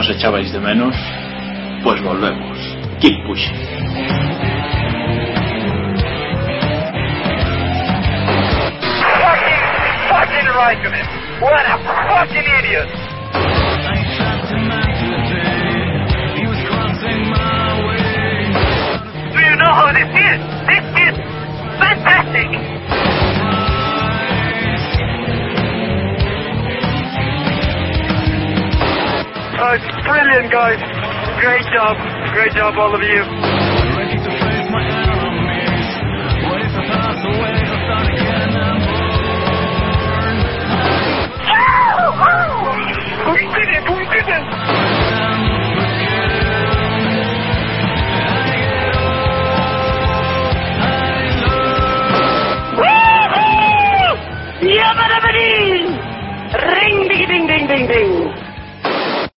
¿Nos echabais de menos? Pues volvemos. Keep pushing. Do you know how this is? This is It's brilliant, guys. Great job. Great job, all of you. We did it! We did it! Woohoo! Yabba-dabba-dee!